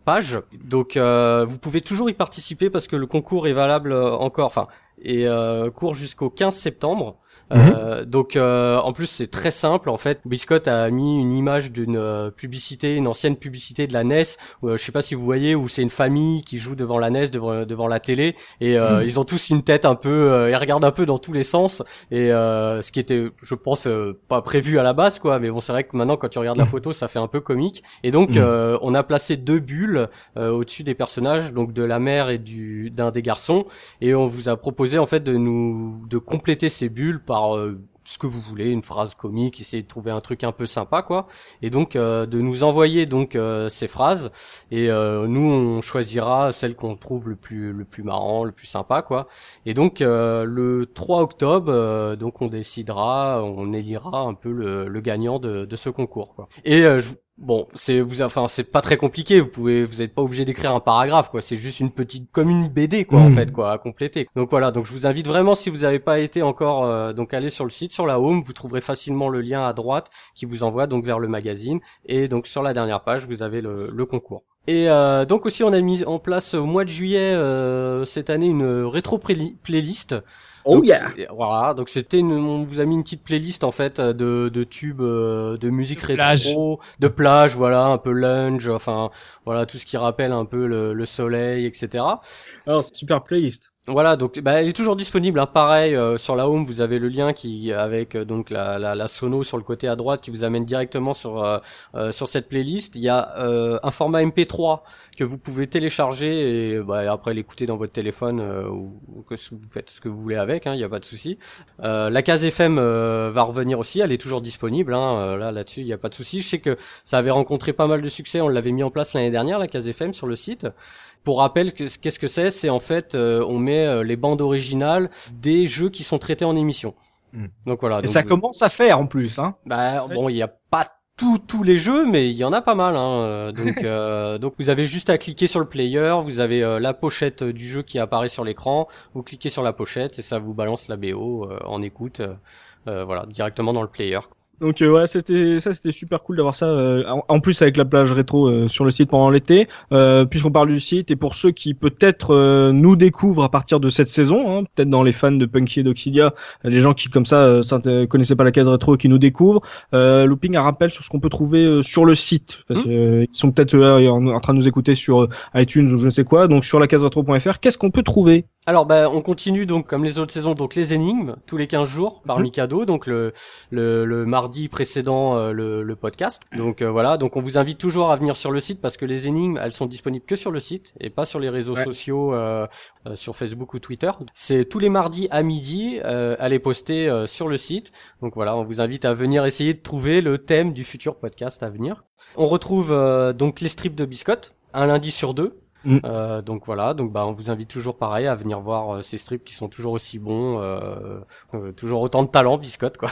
page. Donc euh, vous pouvez toujours y participer parce que le concours est valable euh, encore, enfin et euh, court jusqu'au 15 septembre. Euh, donc euh, en plus c'est très simple en fait. Biscotte a mis une image d'une euh, publicité, une ancienne publicité de la NES. Où, euh, je sais pas si vous voyez où c'est une famille qui joue devant la NES, devant, devant la télé, et euh, ils ont tous une tête un peu, euh, ils regardent un peu dans tous les sens. Et euh, ce qui était, je pense, euh, pas prévu à la base quoi. Mais bon c'est vrai que maintenant quand tu regardes la photo ça fait un peu comique. Et donc Mhm. euh, on a placé deux bulles euh, au-dessus des personnages, donc de la mère et du d'un des garçons, et on vous a proposé en fait de nous de compléter ces bulles par euh, ce que vous voulez, une phrase comique, essayer de trouver un truc un peu sympa quoi. Et donc euh, de nous envoyer donc euh, ces phrases et euh, nous on choisira celle qu'on trouve le plus le plus marrant, le plus sympa quoi. Et donc le 3 octobre donc on décidera, on élira un peu le, le gagnant de, de ce concours quoi. Et je, Bon, c'est vous, enfin c'est pas très compliqué. Vous pouvez, vous n'êtes pas obligé d'écrire un paragraphe, quoi. C'est juste une petite, comme une BD, quoi, en Mm. fait, quoi, à compléter. Donc voilà. Donc je vous invite vraiment, si vous n'avez pas été encore, euh, donc allez sur le site, sur la home, vous trouverez facilement le lien à droite qui vous envoie donc vers le magazine. Et donc sur la dernière page, vous avez le, le concours. Et euh, donc aussi, on a mis en place au mois de juillet euh, cette année une rétro playli- playlist. Oh Donc, yeah Voilà, donc c'était une, on vous a mis une petite playlist en fait de, de tubes euh, de musique De plage. rétro, de plage, voilà, un peu lunge, enfin voilà tout ce qui rappelle un peu le, le soleil, etc. Alors, super playlist. Voilà, donc bah, elle est toujours disponible. Hein, pareil euh, sur la home, vous avez le lien qui avec euh, donc la, la, la sono sur le côté à droite qui vous amène directement sur euh, euh, sur cette playlist. Il y a euh, un format MP3 que vous pouvez télécharger et bah, après l'écouter dans votre téléphone ou, ou que vous faites ce que vous voulez avec. Il n'y a pas de souci. La case FM va revenir aussi. Elle est toujours disponible. Hein, là là-dessus, il n'y a pas de souci. Je sais que ça avait rencontré pas mal de succès. On l'avait mis en place l'année dernière, la case FM sur le site. Pour rappel, que- qu'est-ce que c'est? C'est en fait, on met euh, les bandes originales des jeux qui sont traités en émission. Hmm. Donc voilà. Et donc ça commence à faire en plus, hein. Bah bon, il y a pas tous tous les jeux, mais il y en a pas mal. Hein. euh, Donc euh, donc vous avez juste à cliquer sur le player, vous avez euh, la pochette du jeu qui apparaît sur l'écran, vous cliquez sur la pochette et ça vous balance la BO euh, en écoute, voilà, directement dans le player. Donc euh, ouais, c'était ça, c'était super cool d'avoir ça. euh, en, en plus avec la plage rétro euh, sur le site pendant l'été, euh, puisqu'on parle du site et pour ceux qui peut-être euh, nous découvrent à partir de cette saison, hein, peut-être dans les fans de Punky et d'Oxidia, les gens qui comme ça euh, connaissaient pas la case rétro et qui nous découvrent, euh, Looping un rappel sur ce qu'on peut trouver euh, sur le site, parce Mhm. qu'ils sont peut-être euh, en, en train de nous écouter sur iTunes ou je ne sais quoi. Donc sur la case rétro.fr, qu'est-ce qu'on peut trouver? Alors bah on continue donc comme les autres saisons donc les énigmes tous les 15 jours par Mhm. Mikado donc le le, le mardi précédent euh, le, le podcast. Donc euh, voilà, donc on vous invite toujours à venir sur le site parce que les énigmes elles sont disponibles que sur le site et pas sur les réseaux Ouais. sociaux euh, sur Facebook ou Twitter. C'est tous les mardis à midi les poster euh, sur le site. Donc voilà, on vous invite à venir essayer de trouver le thème du futur podcast à venir. On retrouve donc les strips de biscottes un lundi sur deux. Mm. Euh, donc voilà, donc bah on vous invite toujours pareil à venir voir euh, ces strips qui sont toujours aussi bons, euh, euh, toujours autant de talent, biscotte quoi.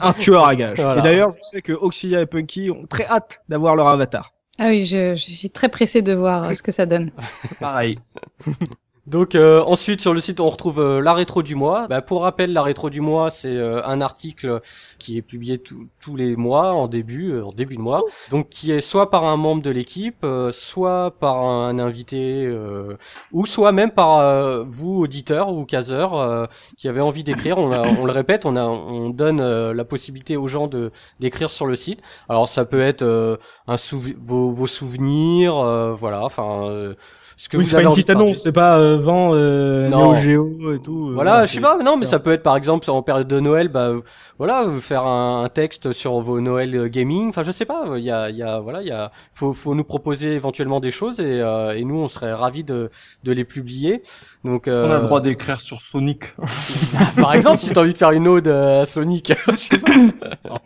Un tueur à gage. Voilà. Et d'ailleurs, je sais que Oxidia et Punky ont très hâte d'avoir leur avatar. Ah oui, je, je suis très pressée de voir ce que ça donne. Pareil. Donc euh, ensuite sur le site on retrouve euh, la rétro du mois. Bah, pour rappel la rétro du mois c'est euh, un article qui est publié tous- les mois en début euh, en début de mois. Donc qui est soit par un membre de l'équipe, euh, soit par un invité euh, ou soit même par vous auditeurs ou caseurs qui avez envie d'écrire. On, on le répète, on a on donne la possibilité aux gens de d'écrire sur le site. Alors ça peut être un souvi- vos, vos souvenirs, voilà, enfin ce que oui, vous c'est pas avez une petite annonce, c'est pas euh, vent, euh, Non. Geo et tout. euh, Voilà, je sais pas, non, mais ça peut être par exemple en période de Noël, bah voilà, faire un, un texte sur vos Noël euh, gaming. Enfin, je sais pas, il y a, y a, voilà, il y a, faut, faut nous proposer éventuellement des choses et, euh, et nous, on serait ravis de, de les publier. Donc, On a euh, le droit d'écrire sur Sonic. par exemple, si t'as envie de faire une ode euh, à Sonic, je sais pas.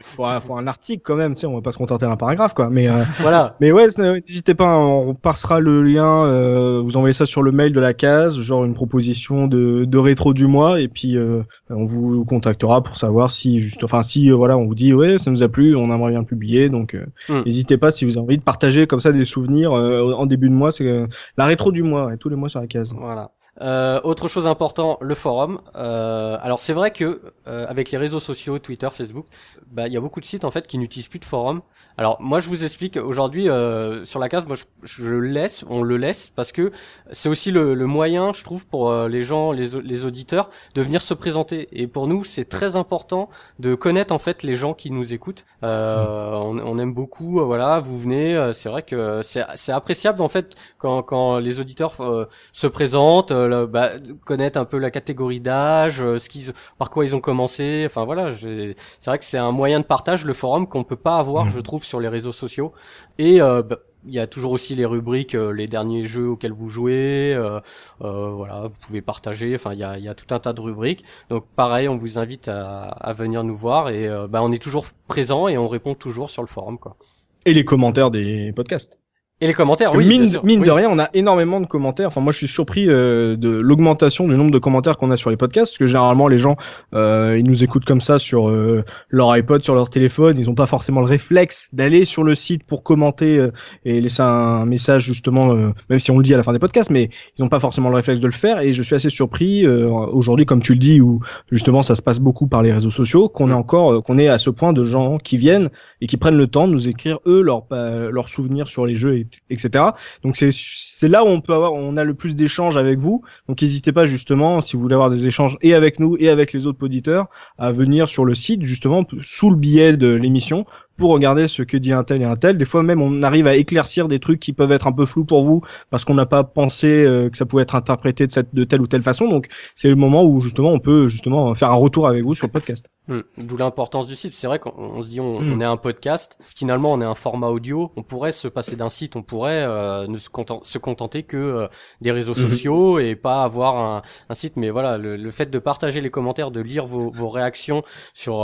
Faut, faut un article quand même, tu sais, on va pas se contenter d'un paragraphe quoi. Mais euh, voilà. mais ouais, c'est- n'hésitez pas, hein, on passera le lien, euh, vous envoyez ça sur le mail de la case, genre une proposition de, de rétro du mois, et puis euh, on vous contactera pour savoir si juste, enfin si euh, voilà, on vous dit ouais, ça nous a plu, on aimerait bien publier, donc euh, Hmm. n'hésitez pas si vous avez envie de partager comme ça des souvenirs euh, en début de mois, c'est euh, la rétro du mois, et tous les mois sur la case. Voilà. Euh, autre chose important, le forum. Euh, alors c'est vrai que euh, avec les réseaux sociaux, Twitter, Facebook, bah il y a beaucoup de sites en fait qui n'utilisent plus de forum. Alors moi je vous explique aujourd'hui euh, sur la case, moi je, je le laisse, on le laisse parce que c'est aussi le, le moyen, je trouve, pour euh, les gens, les, les auditeurs, de venir se présenter. Et pour nous, c'est très important de connaître en fait les gens qui nous écoutent. Euh, on, on aime beaucoup, voilà, vous venez. euh, c'est vrai que c'est appréciable en fait quand, quand les auditeurs euh, se présentent, bah, connaître un peu la catégorie d'âge, euh, ce qu'ils, par quoi ils ont commencé. Enfin voilà, c'est vrai que c'est un moyen de partage le forum qu'on peut pas avoir, Mhm. je trouve, sur les réseaux sociaux. Et euh, bah, il y a toujours aussi les rubriques, euh, les derniers jeux auxquels vous jouez. Euh, euh, voilà, vous pouvez partager. Enfin, il y a, y a, tout un tas de rubriques. Donc, pareil, on vous invite à, à venir nous voir et bah, on est toujours présent et on répond toujours sur le forum, quoi. Et les commentaires des podcasts. Et les commentaires, oui. Mine, bien sûr, mine de rien, on a énormément de commentaires. Enfin, moi, je suis surpris euh, de l'augmentation du nombre de commentaires qu'on a sur les podcasts, parce que généralement, les gens, euh, ils nous écoutent comme ça sur euh, leur iPod, sur leur téléphone. Ils n'ont pas forcément le réflexe d'aller sur le site pour commenter euh, et laisser un message, justement, euh, même si on le dit à la fin des podcasts, mais ils n'ont pas forcément le réflexe de le faire. Et je suis assez surpris aujourd'hui, comme tu le dis, où justement, ça se passe beaucoup par les réseaux sociaux, qu'on est mm. encore, qu'on est à ce point de gens qui viennent et qui prennent le temps de nous écrire eux leurs leurs souvenirs sur les jeux, etc. Donc c'est là où on peut avoir on a le plus d'échanges avec vous. Donc n'hésitez pas justement si vous voulez avoir des échanges et avec nous et avec les autres auditeurs à venir sur le site justement sous le billet de l'émission pour regarder ce que dit un tel et un tel. Des fois même on arrive à éclaircir des trucs qui peuvent être un peu flous pour vous parce qu'on n'a pas pensé euh, que ça pouvait être interprété de cette de telle ou telle façon. Donc c'est le moment où justement on peut justement faire un retour avec vous sur le podcast. Hmm. D'où l'importance du site. C'est vrai qu'on se dit on, hmm. on, est un podcast. Finalement on est un format audio. On pourrait se passer d'un site. On pourrait euh, ne se, se, contenter que euh, des réseaux hmm. sociaux et pas avoir un, un site. Mais voilà le, le, fait de partager les commentaires, de lire vos, vos réactions sur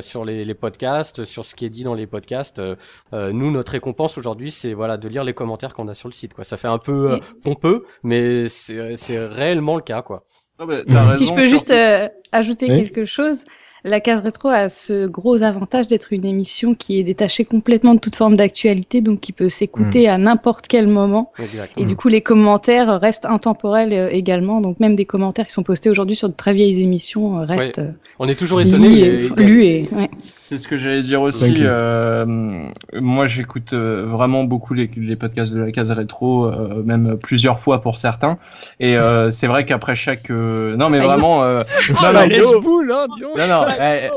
sur les, les podcasts, sur ce qui est dit dans les podcasts. Euh, euh, nous, notre récompense aujourd'hui, c'est voilà de lire les commentaires qu'on a sur le site. Quoi. Ça fait un peu euh, pompeux, mais c'est réellement le cas. quoi. Si je peux juste ajouter quelque chose, la case rétro a ce gros avantage d'être une émission qui est détachée complètement de toute forme d'actualité, donc qui peut s'écouter hmm. à n'importe quel moment. Et du coup, les commentaires restent intemporels euh, également. Donc même des commentaires qui sont postés aujourd'hui sur de très vieilles émissions euh, restent. Euh, On est toujours étonné. Et, C'est ce que j'allais dire aussi. moi, j'écoute vraiment beaucoup les, les, podcasts de la case rétro, même plusieurs fois pour certains. Et c'est vrai qu'après chaque, non mais vraiment, non, non, non,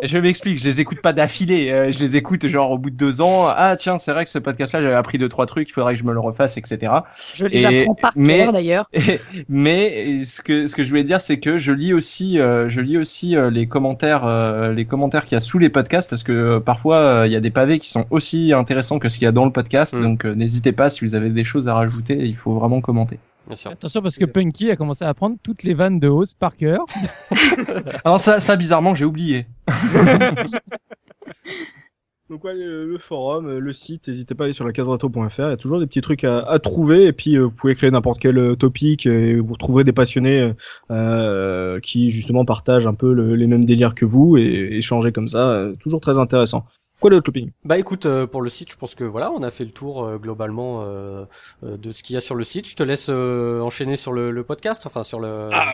je m'explique, je les écoute pas d'affilée. Euh, je les écoute genre au bout de deux ans. Ah tiens, c'est vrai que ce podcast-là, j'avais appris deux trois trucs. Il faudrait que je me le refasse, etc. Je les apprends par cœur d'ailleurs. Mais ce que ce que je voulais dire, c'est que je lis aussi, euh, je lis aussi euh, les commentaires, les commentaires qu'il y a sous les podcasts parce que parfois il y a des pavés qui sont aussi intéressants que ce qu'il y a dans le podcast. Mm. Donc n'hésitez pas si vous avez des choses à rajouter, il faut vraiment commenter. Attention parce que Punky a commencé à apprendre toutes les vannes de hausse par cœur. Alors ça, ça bizarrement, j'ai oublié. Donc ouais, le, forum, le site, n'hésitez pas à aller sur la caserato.fr, il y a toujours des petits trucs à, trouver et puis euh, vous pouvez créer n'importe quel euh, topic et vous retrouverez des passionnés euh, qui justement partagent un peu les mêmes délires que vous et échanger comme ça, toujours très intéressant. Quoi d'autre, Looping? Bah écoute, euh, pour le site, je pense que voilà, on a fait le tour euh, globalement euh, de ce qu'il y a sur le site. Je te laisse enchaîner sur le, le, podcast, enfin sur le. Ah,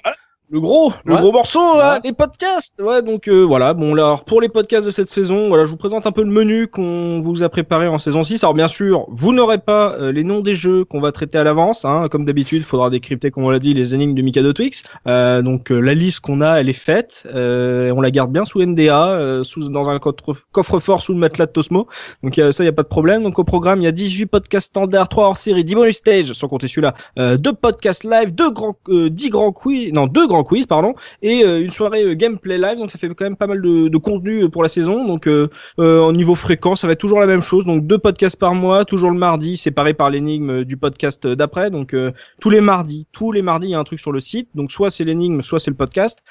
le gros, le gros morceau, les podcasts. Ouais, donc euh, voilà. Bon, alors pour les podcasts de cette saison, voilà, je vous présente un peu le menu qu'on vous a préparé en saison 6. Alors bien sûr, vous n'aurez pas euh, les noms des jeux qu'on va traiter à l'avance. Hein. Comme d'habitude, il faudra décrypter, comme on l'a dit, les énigmes de Mikado Twix. Euh, donc la liste qu'on a, elle est faite. on la garde bien sous NDA, sous dans un coffre-fort sous le matelas de Tosmo. Donc ça, il y a pas de problème. Donc au programme, il y a 18 podcasts standards, 3 hors série, 10 bonus stage, sans compter celui-là, deux podcasts live, deux grands, 10 grands quiz, non deux grands quiz, pardon, et euh, une soirée euh, gameplay live. Donc ça fait quand même pas mal de, de contenu euh, pour la saison. Donc au niveau fréquent, ça va être toujours la même chose. Donc deux podcasts par mois, toujours le mardi, séparé par l'énigme du podcast d'après. Donc tous les mardis, tous les mardis, il y a un truc sur le site. Donc soit c'est l'énigme, soit c'est le podcast.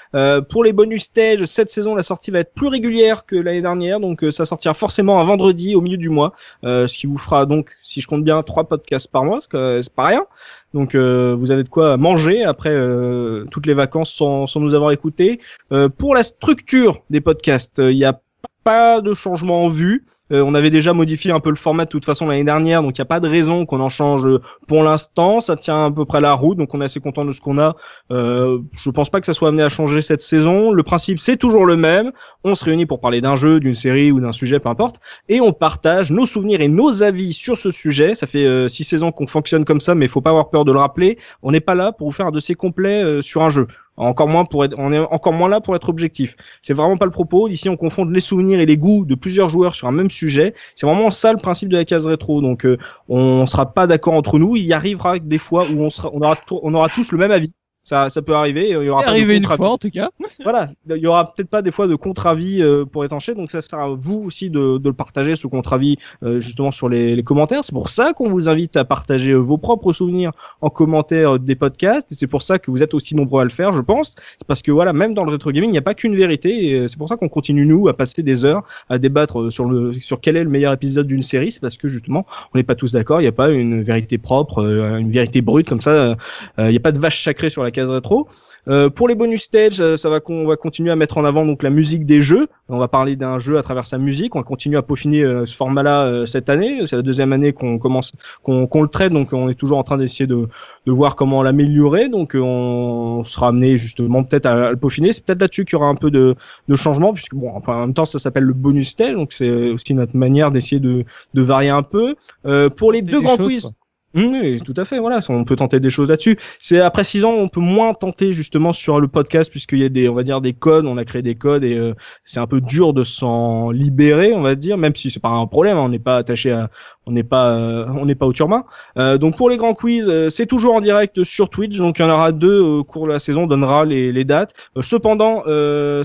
pour les bonus stage, cette saison, la sortie va être plus régulière que l'année dernière. Donc ça sortira forcément un vendredi au milieu du mois, ce qui vous fera donc, si je compte bien, trois podcasts par mois, c'est pas rien. Donc euh, vous avez de quoi manger après euh, toutes les vacances sans, nous avoir écouté. Euh, pour la structure des podcasts, il n'y a pas de changement en vue. Euh, on avait déjà modifié un peu le format de toute façon l'année dernière, donc il n'y a pas de raison qu'on en change pour l'instant. Ça tient à peu près la route, donc on est assez content de ce qu'on a. Euh, je pense pas que ça soit amené à changer cette saison. Le principe c'est toujours le même. On se réunit pour parler d'un jeu, d'une série ou d'un sujet, peu importe, et on partage nos souvenirs et nos avis sur ce sujet. Ça fait euh, six saisons qu'on fonctionne comme ça, mais il faut pas avoir peur de le rappeler. On n'est pas là pour vous faire un dossier complet euh, sur un jeu. Encore moins pour être, on est encore moins là pour être objectif. C'est vraiment pas le propos. Ici, on confronte les souvenirs et les goûts de plusieurs joueurs sur un même sujet. C'est vraiment ça le principe de la case rétro. Donc, euh, on sera pas d'accord entre nous. Il y arrivera des fois où on sera, on aura, on aura tous le même avis. Ça, ça peut arriver. Il y aura pas arrivé une fois en tout cas. Voilà, il y aura peut-être pas des fois de contre-avis euh, pour étancher, donc ça sera à vous aussi de, de le partager ce contre-avis euh, justement sur les, les commentaires. C'est pour ça qu'on vous invite à partager euh, vos propres souvenirs en commentaire des podcasts. C'est pour ça que vous êtes aussi nombreux à le faire, je pense. C'est parce que voilà, même dans le rétro gaming, il n'y a pas qu'une vérité. Et c'est pour ça qu'on continue nous à passer des heures à débattre sur le sur quel est le meilleur épisode d'une série. C'est parce que justement, on n'est pas tous d'accord. Il n'y a pas une vérité propre, une vérité brute comme ça. Il n'y a pas de vache sacrée sur la case rétro. Euh, pour les bonus stages, euh, ça va qu'on va continuer à mettre en avant donc la musique des jeux. On va parler d'un jeu à travers sa musique. On va continuer à peaufiner euh, ce format-là euh, cette année. C'est la deuxième année qu'on commence, qu'on qu'on le traite, donc on est toujours en train d'essayer de, de voir comment l'améliorer. Donc euh, on sera amené justement peut-être à, à le peaufiner. C'est peut-être là-dessus qu'il y aura un peu de, de changement, puisque bon, enfin, en même temps ça s'appelle le bonus stage, donc c'est aussi notre manière d'essayer de, de varier un peu. Euh, pour les deux grands quiz. quoi. Mmh, Oui, tout à fait. Voilà, on peut tenter des choses là-dessus. C'est après six ans, on peut moins tenter justement sur le podcast puisqu'il y a des, on va dire des codes. On a créé des codes et euh, c'est un peu dur de s'en libérer, on va dire, même si c'est pas un problème. hein, on n'est pas attaché à, on n'est pas, euh, on n'est pas au turban. Euh, donc pour les grands quiz, euh, c'est toujours en direct sur Twitch. Donc il y en aura deux au cours de la saison. On donnera les, les dates. Euh, cependant,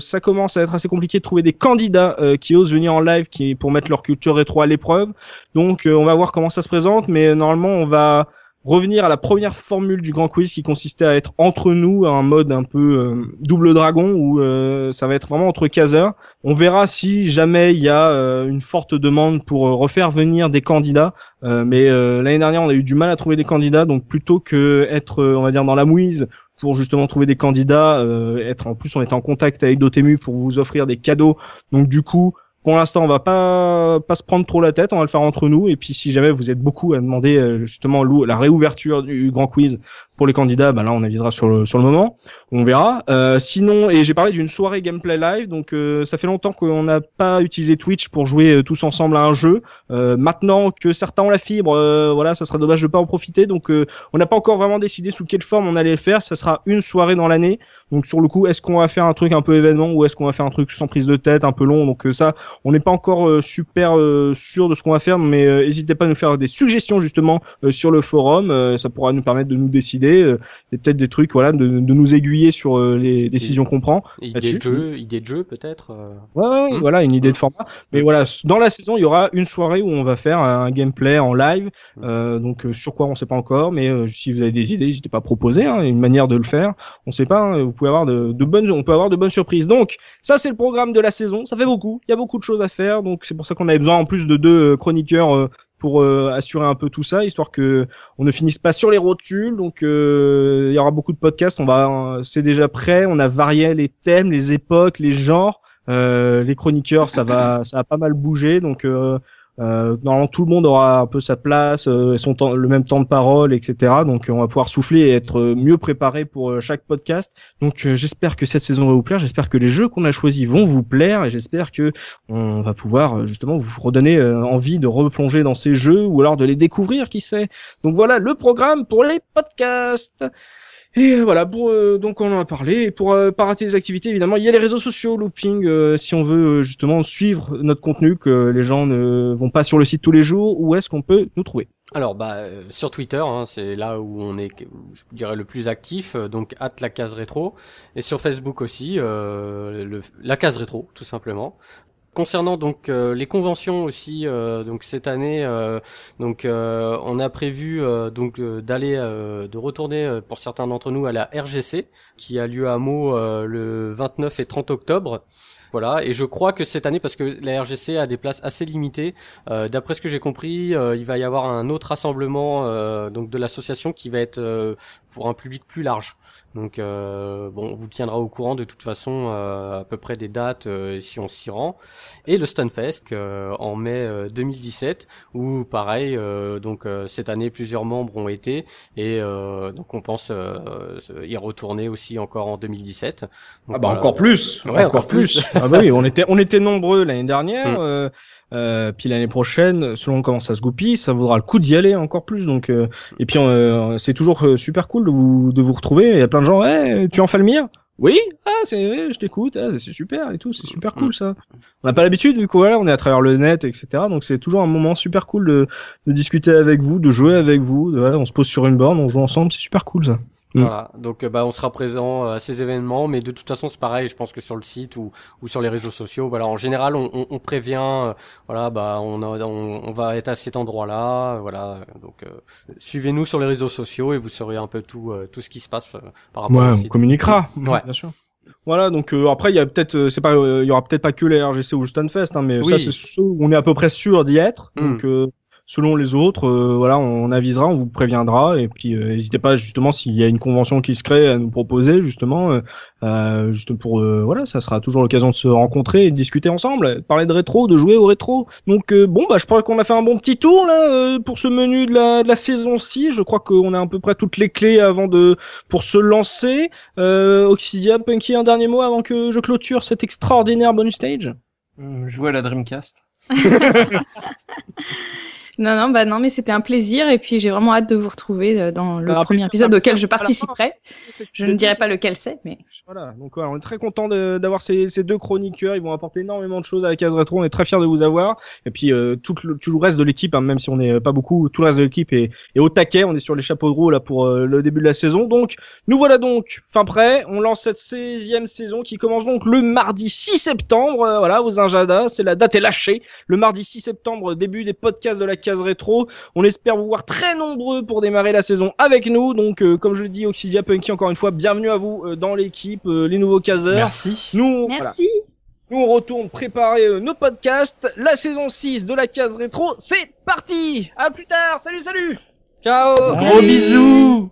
ça commence à être assez compliqué de trouver des candidats qui osent venir en live, qui pour mettre leur culture rétro à l'épreuve. Donc on va voir comment ça se présente, mais normalement on va revenir à la première formule du grand quiz qui consistait à être entre nous, un mode un peu euh, double dragon où euh, ça va être vraiment entre caseurs. On verra si jamais il y a euh, une forte demande pour euh, refaire venir des candidats. Mais l'année dernière, on a eu du mal à trouver des candidats, donc plutôt que être, on va dire, dans la mouise pour justement trouver des candidats, être en plus on est en contact avec Dotemu pour vous offrir des cadeaux. Donc du coup, pour l'instant, on va pas pas se prendre trop la tête, on va le faire entre nous. Et puis, si jamais vous êtes beaucoup à demander euh, justement la réouverture du grand quiz pour les candidats, bah là, on avisera sur le sur le moment. On verra. Euh, sinon, et j'ai parlé d'une soirée gameplay live, donc euh, ça fait longtemps qu'on n'a pas utilisé Twitch pour jouer euh, tous ensemble à un jeu. Euh, maintenant que certains ont la fibre, euh, voilà, ça serait dommage de pas en profiter. Donc, on n'a pas encore vraiment décidé sous quelle forme on allait le faire. Ça sera une soirée dans l'année. Donc, sur le coup, est-ce qu'on va faire un truc un peu événement ou est-ce qu'on va faire un truc sans prise de tête, un peu long? Donc ça, on n'est pas encore super sûr de ce qu'on va faire, mais n'hésitez pas à nous faire des suggestions justement sur le forum. Ça pourra nous permettre de nous décider. Euh, et peut-être des trucs, voilà, de, de nous aiguiller sur euh, les décisions qu'on prend. Idée de jeu, idée de jeu peut-être. euh. Ouais, ouais, ouais, Mm. voilà, une idée de format. Mais voilà, dans la saison, il y aura une soirée où on va faire un gameplay en live. Euh, donc euh, sur quoi on sait pas encore, mais euh, si vous avez des idées, n'hésitez pas à proposer hein, une manière de le faire. On sait pas, hein, vous pouvez avoir de, de bonnes, on peut avoir de bonnes surprises. Donc ça, c'est le programme de la saison. Ça fait beaucoup. Il y a beaucoup de choses à faire. Donc c'est pour ça qu'on avait besoin en plus de deux euh, chroniqueurs. Euh, pour euh, assurer un peu tout ça, histoire que on ne finisse pas sur les rotules. Donc euh, il y aura beaucoup de podcasts. On va, c'est déjà prêt. On a varié les thèmes, les époques, les genres. Euh, les chroniqueurs, ça va, ça a pas mal bougé. Donc euh, normalement tout le monde aura un peu sa place, euh, son temps, le même temps de parole, etc. Donc euh, on va pouvoir souffler et être euh, mieux préparé pour euh, chaque podcast. Donc j'espère que cette saison va vous plaire. J'espère que les jeux qu'on a choisis vont vous plaire et j'espère que on va pouvoir justement vous redonner envie de replonger dans ces jeux ou alors de les découvrir, qui sait. Donc voilà le programme pour les podcasts. Et euh, voilà, pour, euh, donc on en a parlé. Et pour euh, pas rater les activités, évidemment, il y a les réseaux sociaux, Looping, euh, si on veut justement suivre notre contenu, que les gens ne vont pas sur le site tous les jours, où est-ce qu'on peut nous trouver? Alors bah sur Twitter, hein, c'est là où on est, je dirais le plus actif, donc at la case rétro, et sur Facebook aussi, le, la case rétro tout simplement. Concernant donc euh, les conventions aussi, euh, donc cette année, euh, donc on a prévu donc d'aller, de retourner pour certains d'entre nous à la RGC qui a lieu à Meaux le 29 et 30 octobre. Voilà, et je crois que cette année, parce que la RGC a des places assez limitées, euh, d'après ce que j'ai compris, euh, il va y avoir un autre rassemblement euh, donc de l'association qui va être pour un public plus large. Donc euh, bon, on vous tiendra au courant de toute façon euh, à peu près des dates euh, si on s'y rend. Et le Stunfest euh, en mai euh, 2017 où pareil euh, donc euh, cette année plusieurs membres ont été et euh, donc on pense euh, y retourner aussi encore en 2017. Donc, Ah bah voilà. encore plus, Ouais, encore plus. ah bah oui, on était on était nombreux l'année dernière. Mm. Euh, puis l'année prochaine, selon comment ça se goupille, ça vaudra le coup d'y aller encore plus. Donc euh, et puis euh, c'est toujours euh, super cool de vous de vous retrouver. Il y a plein de gens. Ouais, tu en Falmire Oui. Ah c'est je t'écoute. Ah, c'est super et tout. C'est super cool ça. On n'a pas l'habitude coup voilà, on est à travers le net etc. Donc c'est toujours un moment super cool de, de discuter avec vous, de jouer avec vous. de- voilà, on se pose sur une borne, on joue ensemble. C'est super cool ça. Mm. Voilà. Donc euh, bah on sera présent euh, à ces événements, mais de toute façon c'est pareil. Je pense que sur le site ou, ou sur les réseaux sociaux, voilà. En général, on, on, on prévient. euh, voilà, bah on, a- on, on va être à cet endroit-là. Voilà. Donc euh, suivez-nous sur les réseaux sociaux et vous saurez un peu tout euh, tout ce qui se passe euh, par rapport Ouais, au on site. communiquera. Ouais. bien sûr. Voilà, donc euh, après il y a peut-être, euh, c'est pas, euh, il y aura peut-être pas que les RGC ou le Stunfest, hein, mais Oui. ça c'est ceux où on est à peu près sûr d'y être. Mm. Donc euh, selon les autres, euh, voilà, on avisera, on vous préviendra, et puis euh, n'hésitez pas justement s'il y a une convention qui se crée à nous proposer justement, euh, euh, juste pour, euh, voilà, ça sera toujours l'occasion de se rencontrer et de discuter ensemble, de parler de rétro, de jouer au rétro. Donc euh, bon, bah je crois qu'on a fait un bon petit tour là euh, pour ce menu de la, de la saison 6. Je crois qu'on a à peu près toutes les clés avant de pour se lancer. Euh, Oxidia, Punky, un dernier mot avant que je clôture cet extraordinaire bonus stage? Jouer à la Dreamcast. Non, non, bah non, mais c'était un plaisir et puis j'ai vraiment hâte de vous retrouver euh, dans le Bah, premier épisode auquel je participerai. Je ne dirai pas lequel c'est, mais Voilà, donc voilà, on est très content d'avoir ces, ces deux chroniqueurs. Ils vont apporter énormément de choses à la case rétro. On est très fiers de vous avoir. Et puis euh, tout, le, tout le reste de l'équipe, hein, même si on n'est pas beaucoup, tout le reste de l'équipe est, est au taquet. On est sur les chapeaux de roue là pour euh, le début de la saison. Donc nous voilà donc fin prêt. On lance cette 16e saison qui commence donc le mardi 6 septembre. Euh, voilà, aux Injadas, c'est la date est lâchée. Le mardi 6 septembre, début des podcasts de la case rétro. On espère vous voir très nombreux pour démarrer la saison avec nous. Donc, euh, comme je le dis, Oxidia Punky, encore une fois, bienvenue à vous euh, dans l'équipe, euh, les nouveaux caseurs. Merci. Nous, voilà. merci. nous, on retourne préparer nos podcasts. La saison 6 de la case rétro, c'est parti À plus tard Salut, salut Ciao. Gros bisous.